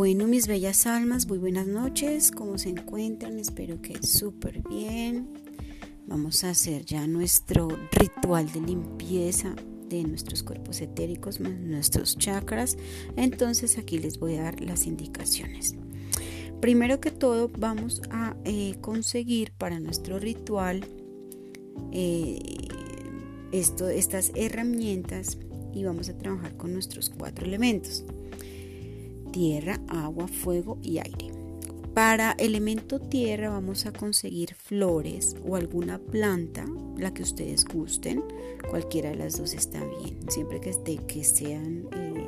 Bueno, mis bellas almas, muy buenas noches. ¿Cómo se encuentran? Espero que súper bien. Vamos a hacer ya nuestro ritual de limpieza de nuestros cuerpos etéricos, nuestros chakras. Entonces aquí les voy a dar las indicaciones. Primero que todo vamos a eh, conseguir para nuestro ritual eh, estas herramientas y vamos a trabajar con nuestros cuatro elementos. Tierra, agua, fuego y aire. Para elemento tierra vamos a conseguir flores o alguna planta, la que ustedes gusten. Cualquiera de las dos está bien, siempre que, esté, que sean eh,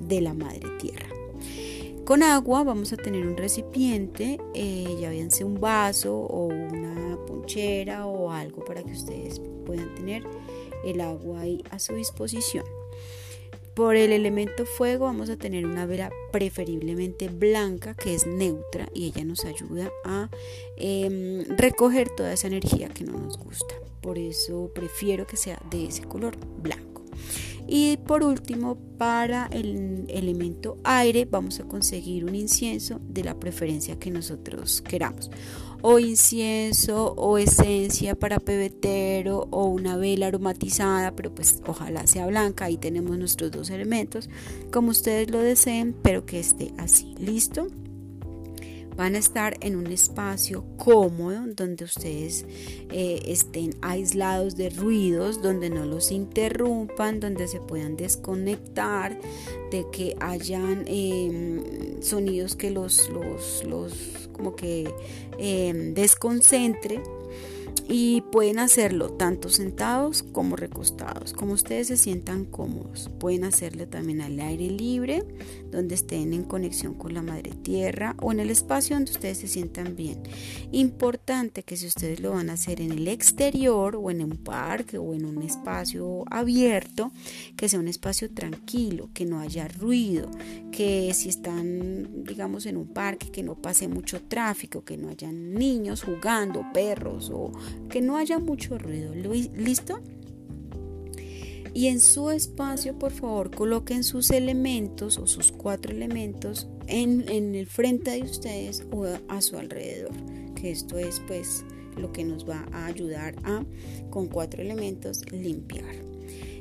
de la madre tierra. Con agua vamos a tener un recipiente, eh, ya véanse un vaso o una ponchera o algo para que ustedes puedan tener el agua ahí a su disposición. Por el elemento fuego vamos a tener una vela preferiblemente blanca que es neutra y ella nos ayuda a em, recoger toda esa energía que no nos gusta. Por eso prefiero que sea de ese color blanco. Y por último, para el elemento aire vamos a conseguir un incienso de la preferencia que nosotros queramos. O incienso o esencia para pebetero o una vela aromatizada, pero pues ojalá sea blanca. Ahí tenemos nuestros dos elementos, como ustedes lo deseen, pero que esté así. ¿Listo? Van a estar en un espacio cómodo donde ustedes eh, estén aislados de ruidos, donde no los interrumpan, donde se puedan desconectar, de que hayan em, sonidos que los, los, los como que eh, desconcentre y pueden hacerlo tanto sentados como recostados, como ustedes se sientan cómodos. Pueden hacerlo también al aire libre, donde estén en conexión con la madre tierra o en el espacio donde ustedes se sientan bien. Importante que si ustedes lo van a hacer en el exterior o en un parque o en un espacio abierto, que sea un espacio tranquilo, que no haya ruido, que si están, digamos, en un parque, que no pase mucho tráfico, que no hayan niños jugando, perros o que no haya mucho ruido. ¿Listo? Y en su espacio, por favor, coloquen sus elementos o sus cuatro elementos en, el frente de ustedes o a su alrededor. Que esto es pues lo que nos va a ayudar a, con cuatro elementos, limpiar.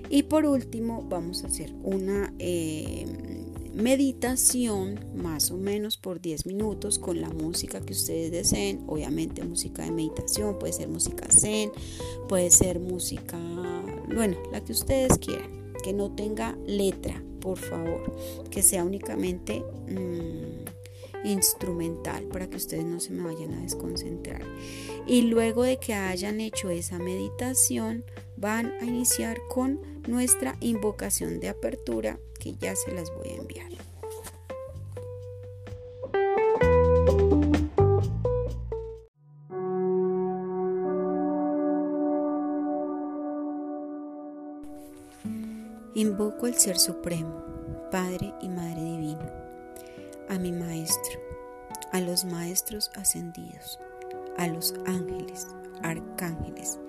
Y por último, vamos a hacer una... Eh, meditación más o menos por 10 minutos con la música que ustedes deseen. Obviamente música de meditación, puede ser música zen, puede ser música, bueno, la que ustedes quieran, que no tenga letra, por favor, que sea únicamente mm, instrumental para que ustedes no se me vayan a desconcentrar. Y luego de que hayan hecho esa meditación, van a iniciar con nuestra invocación de apertura que ya se las voy a enviar. Al Ser Supremo, Padre y Madre Divino, a mi Maestro, a los Maestros ascendidos, a los ángeles, arcángeles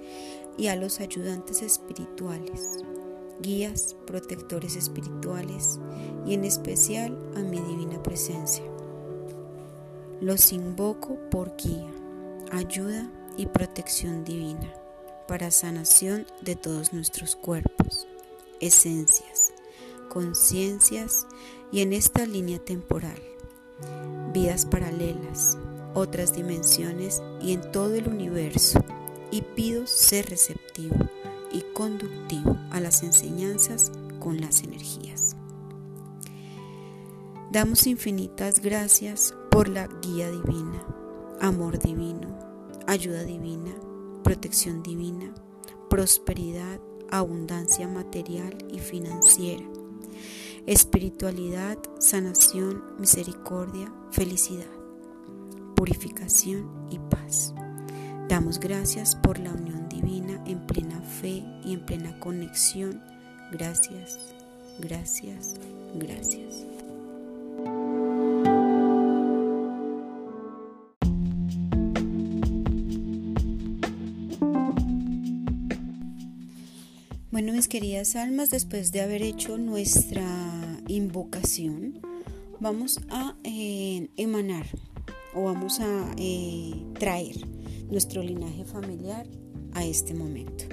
y a los ayudantes espirituales guías, protectores espirituales y en especial a mi divina presencia. Los invoco por guía, ayuda y protección divina para sanación de todos nuestros cuerpos, esencias, conciencias y en esta línea temporal, vidas paralelas, otras dimensiones y en todo el universo y pido ser receptivo y conductivo a las enseñanzas con las energías. Damos infinitas gracias por la guía divina, amor divino, ayuda divina, protección divina, prosperidad, abundancia material y financiera, espiritualidad, sanación, misericordia, felicidad, purificación y paz. Damos gracias por la unión divina en plena fe y en plena conexión. Gracias, gracias, gracias. Mis queridas almas, después de haber hecho nuestra invocación, vamos a eh, emanar o vamos a eh, traer nuestro linaje familiar a este momento.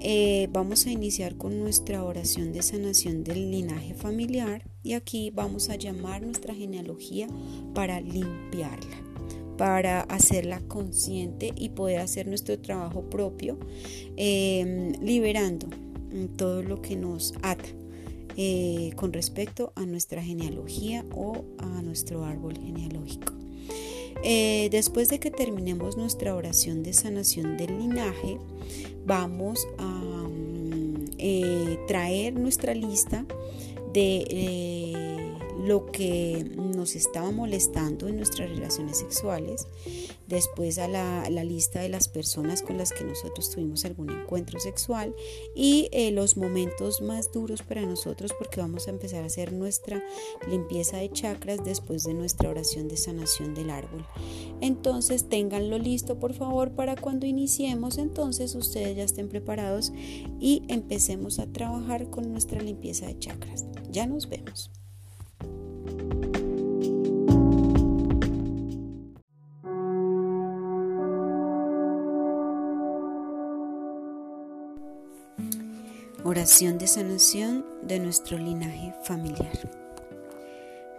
Eh, vamos a iniciar con nuestra oración de sanación del linaje familiar y aquí vamos a llamar nuestra genealogía para limpiarla, para hacerla consciente y poder hacer nuestro trabajo propio, liberando todo lo que nos ata eh, con respecto a nuestra genealogía o a nuestro árbol genealógico. Eh, después de que terminemos nuestra oración de sanación del linaje, vamos a mm, eh, traer nuestra lista de lo que nos estaba molestando en nuestras relaciones sexuales, después a la, lista de las personas con las que nosotros tuvimos algún encuentro sexual y eh, los momentos más duros para nosotros porque vamos a empezar a hacer nuestra limpieza de chakras después de nuestra oración de sanación del árbol. Entonces ténganlo listo por favor para cuando iniciemos, entonces ustedes ya estén preparados y empecemos a trabajar con nuestra limpieza de chakras. Ya nos vemos. Oración de sanación de nuestro linaje familiar.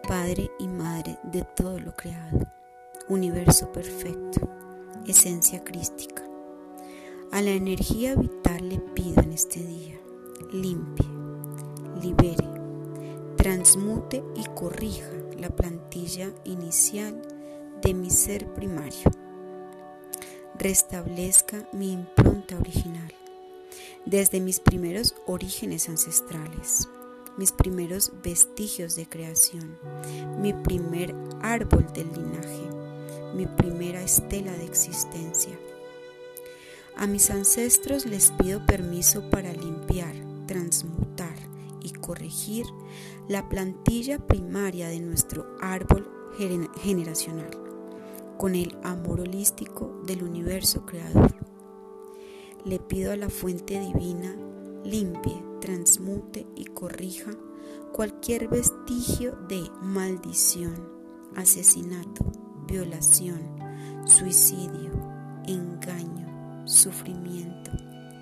Padre y Madre de todo lo creado, universo perfecto, esencia crística. A la energía vital le pido en este día, limpie, libere, transmute y corrija la plantilla inicial de mi ser primario. Restablezca mi impronta original desde mis primeros orígenes ancestrales, mis primeros vestigios de creación, mi primer árbol del linaje, mi primera estela de existencia. A mis ancestros les pido permiso para limpiar, transmutar y corregir la plantilla primaria de nuestro árbol generacional con el amor holístico del universo creador le pido a la fuente divina limpie, transmute y corrija cualquier vestigio de maldición, asesinato, violación, suicidio, engaño, sufrimiento,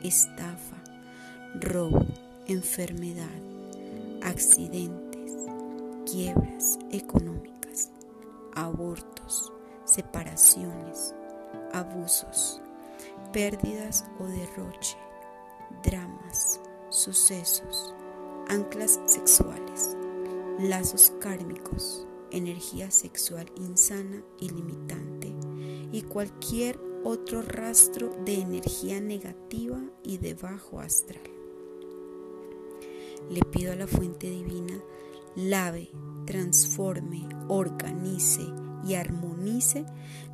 estafa, robo, enfermedad, accidentes, quiebras económicas, abortos, separaciones, abusos, pérdidas o derroche, dramas, sucesos, anclas sexuales, lazos kármicos, energía sexual insana y limitante y cualquier otro rastro de energía negativa y de bajo astral. Le pido a la fuente divina lave, transforme, organice y armonice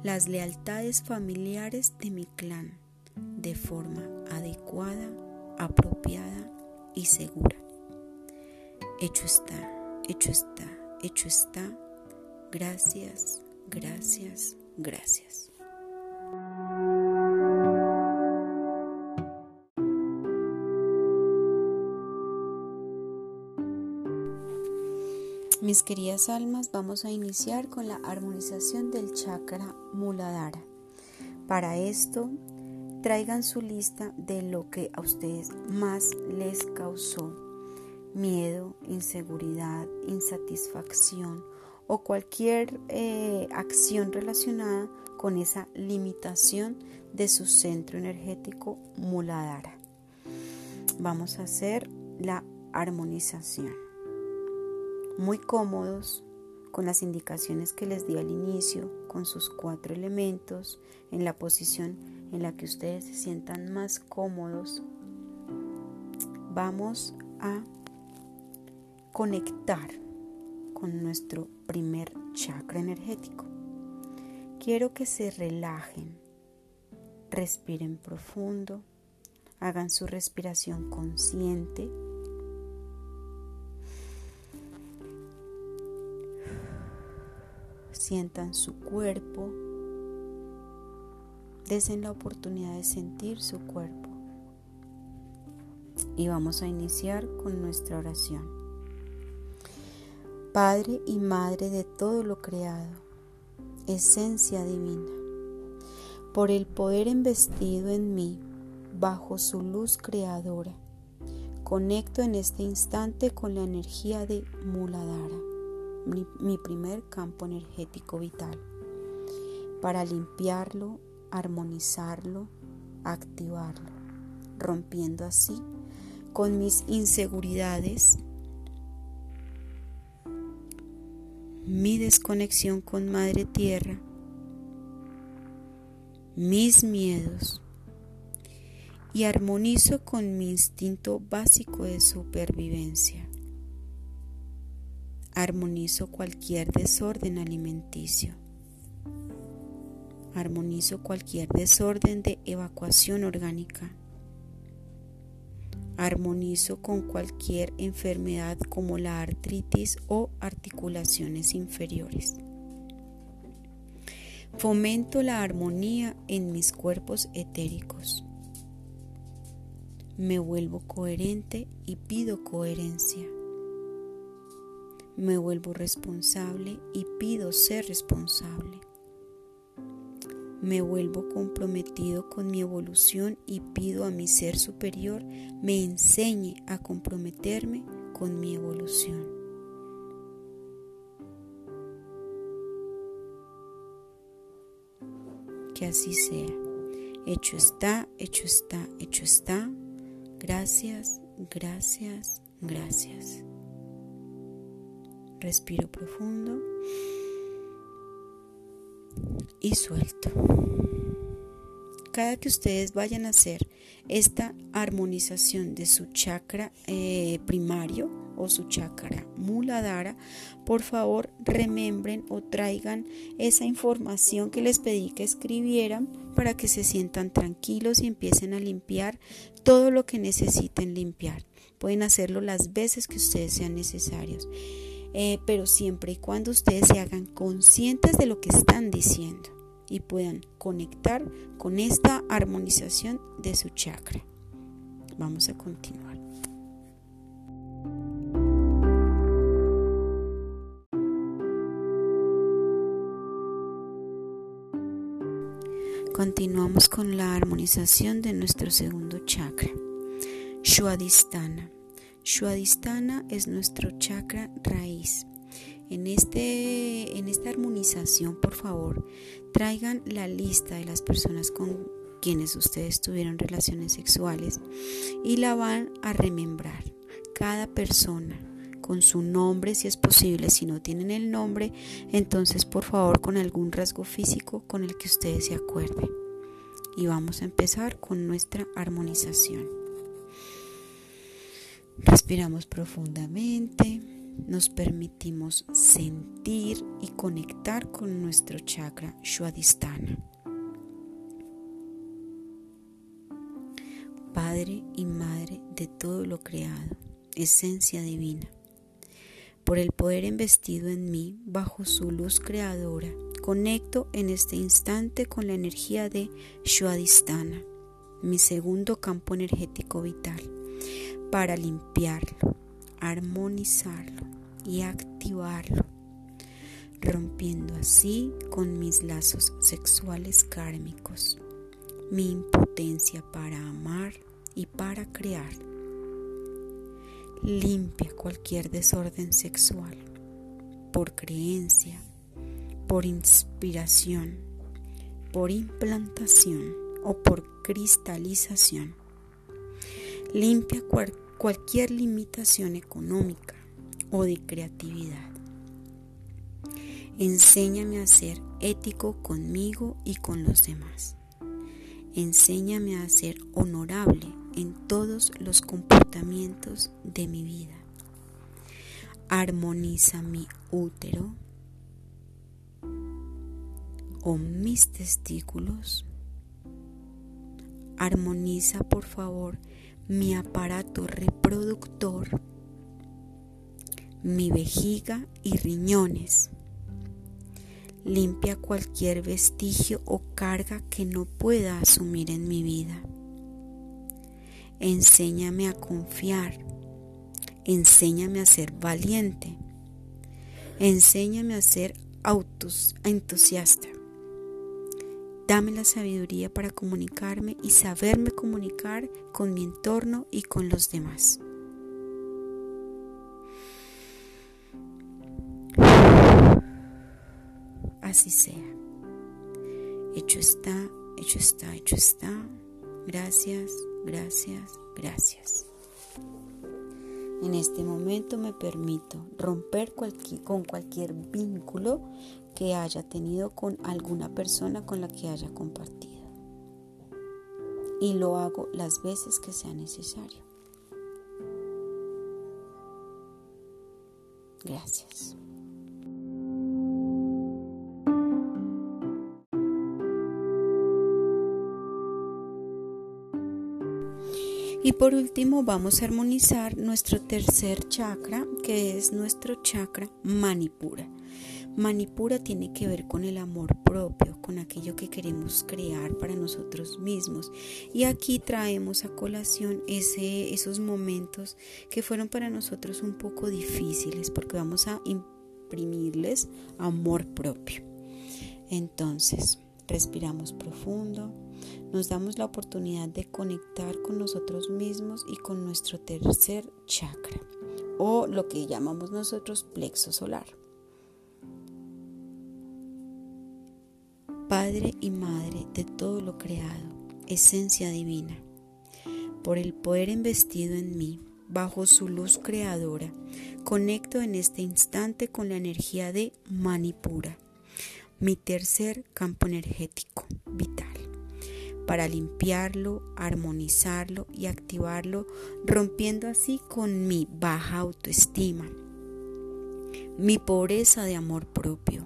las lealtades familiares de mi clan de forma adecuada, apropiada y segura. Hecho está, hecho está, hecho está. Gracias, gracias, gracias. Mis queridas almas, vamos a iniciar con la armonización del chakra Muladhara. Para esto, traigan su lista de lo que a ustedes más les causó miedo, inseguridad, insatisfacción o cualquier eh, acción relacionada con esa limitación de su centro energético Muladhara. Vamos a hacer la armonización. Muy cómodos con las indicaciones que les di al inicio, con sus cuatro elementos, en la posición en la que ustedes se sientan más cómodos, vamos a conectar con nuestro primer chakra energético. Quiero que se relajen, respiren profundo, hagan su respiración consciente. Sientan su cuerpo Desen la oportunidad de sentir su cuerpo. Y vamos a iniciar con nuestra oración. Padre y Madre de todo lo creado, esencia divina, por el poder investido en mí, bajo su luz creadora, conecto en este instante con la energía de Muladhara, mi, primer campo energético vital, para limpiarlo, armonizarlo, activarlo, rompiendo así con mis inseguridades, mi desconexión con Madre Tierra, mis miedos y armonizo con mi instinto básico de supervivencia. Armonizo cualquier desorden alimenticio. Armonizo cualquier desorden de evacuación orgánica Armonizo con cualquier enfermedad como la artritis o articulaciones inferiores. Fomento la armonía en mis cuerpos etéricos. Me vuelvo coherente y pido coherencia. Me vuelvo responsable y pido ser responsable me vuelvo comprometido con mi evolución y pido a mi ser superior me enseñe a comprometerme con mi evolución. Que así sea. Hecho está, hecho está, hecho está. Gracias, gracias, gracias. Respiro profundo y suelto. Cada que ustedes vayan a hacer esta armonización de su chakra eh, primario o su chakra muladhara, por favor remembren o traigan esa información que les pedí que escribieran para que se sientan tranquilos y empiecen a limpiar todo lo que necesiten limpiar. Pueden hacerlo las veces que ustedes sean necesarios. Eh, pero siempre y cuando ustedes se hagan conscientes de lo que están diciendo y puedan conectar con esta armonización de su chakra. Vamos a continuar. Continuamos con la armonización de nuestro segundo chakra, Shuadhisthana. Shuadhisthana es nuestro chakra raíz. En, este, en esta armonización, por favor, traigan la lista de las personas con quienes ustedes tuvieron relaciones sexuales y la van a remembrar. Cada persona con su nombre si es posible. Si no tienen el nombre, entonces por favor con algún rasgo físico con el que ustedes se acuerden. Y vamos a empezar con nuestra armonización. Respiramos profundamente, nos permitimos sentir y conectar con nuestro chakra Shuadhisthana. Padre y Madre de todo lo creado, esencia divina. Por el poder investido en mí, bajo su luz creadora, conecto en este instante con la energía de Shuadhisthana, mi segundo campo energético vital para limpiarlo, armonizarlo y activarlo, rompiendo así con mis lazos sexuales kármicos, mi impotencia para amar y para crear. Limpia cualquier desorden sexual por creencia, por inspiración, por implantación o por cristalización Limpia cualquier limitación económica o de creatividad. Enséñame a ser ético conmigo y con los demás. Enséñame a ser honorable en todos los comportamientos de mi vida. Armoniza mi útero o mis testículos. Armoniza por favor mi aparato reproductor, mi vejiga y riñones. Limpia cualquier vestigio o carga que no pueda asumir en mi vida. Enséñame a confiar. Enséñame a ser valiente. Enséñame a ser autos, entusiasta. Dame la sabiduría para comunicarme y saberme comunicar con mi entorno y con los demás. Así sea. Hecho está, hecho está, hecho está. Gracias, gracias, gracias. En este momento me permito romper con cualquier vínculo que haya tenido con alguna persona con la que haya compartido. Y lo hago las veces que sea necesario. Gracias. Y por último vamos a armonizar nuestro tercer chakra, que es nuestro chakra manipura. Manipura tiene que ver con el amor propio, con aquello que queremos crear para nosotros mismos. Y aquí traemos a colación ese, esos momentos que fueron para nosotros un poco difíciles, porque vamos a imprimirles amor propio. Entonces, respiramos profundo nos damos la oportunidad de conectar con nosotros mismos y con nuestro tercer chakra o lo que llamamos nosotros plexo solar. Padre y Madre de todo lo creado, esencia divina, por el poder investido en mí, bajo su luz creadora, conecto en este instante con la energía de Manipura, mi tercer campo energético vital para limpiarlo, armonizarlo y activarlo, rompiendo así con mi baja autoestima, mi pobreza de amor propio,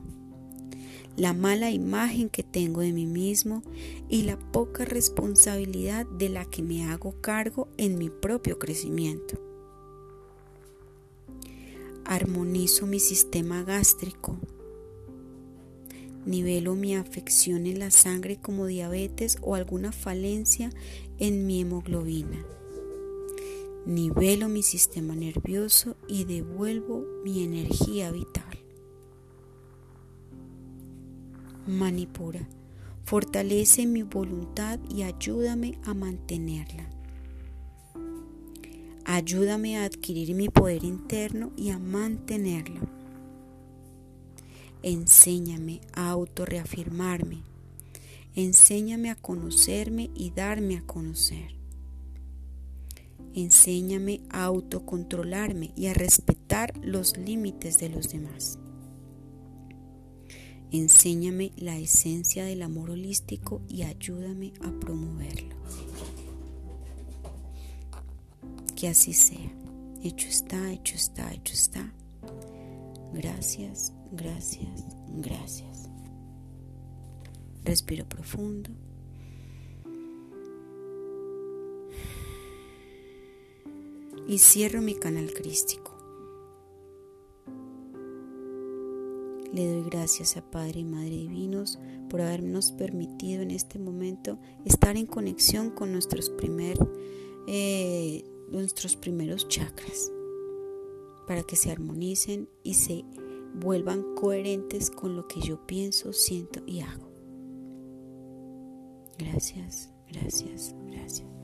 la mala imagen que tengo de mí mismo y la poca responsabilidad de la que me hago cargo en mi propio crecimiento. Armonizo mi sistema gástrico, Nivelo mi afección en la sangre como diabetes o alguna falencia en mi hemoglobina. Nivelo mi sistema nervioso y devuelvo mi energía vital. Manipura, fortalece mi voluntad y ayúdame a mantenerla. Ayúdame a adquirir mi poder interno y a mantenerlo Enséñame a autorreafirmarme. Enséñame a conocerme y darme a conocer. Enséñame a autocontrolarme y a respetar los límites de los demás. Enséñame la esencia del amor holístico y ayúdame a promoverlo. Que así sea. Hecho está, hecho está, hecho está. Gracias, gracias, gracias. Respiro profundo. Y cierro mi canal crístico. Le doy gracias a Padre y Madre Divinos por habernos permitido en este momento estar en conexión con nuestros, primer, eh, nuestros primeros chakras para que se armonicen y se vuelvan coherentes con lo que yo pienso, siento y hago. Gracias, gracias, gracias.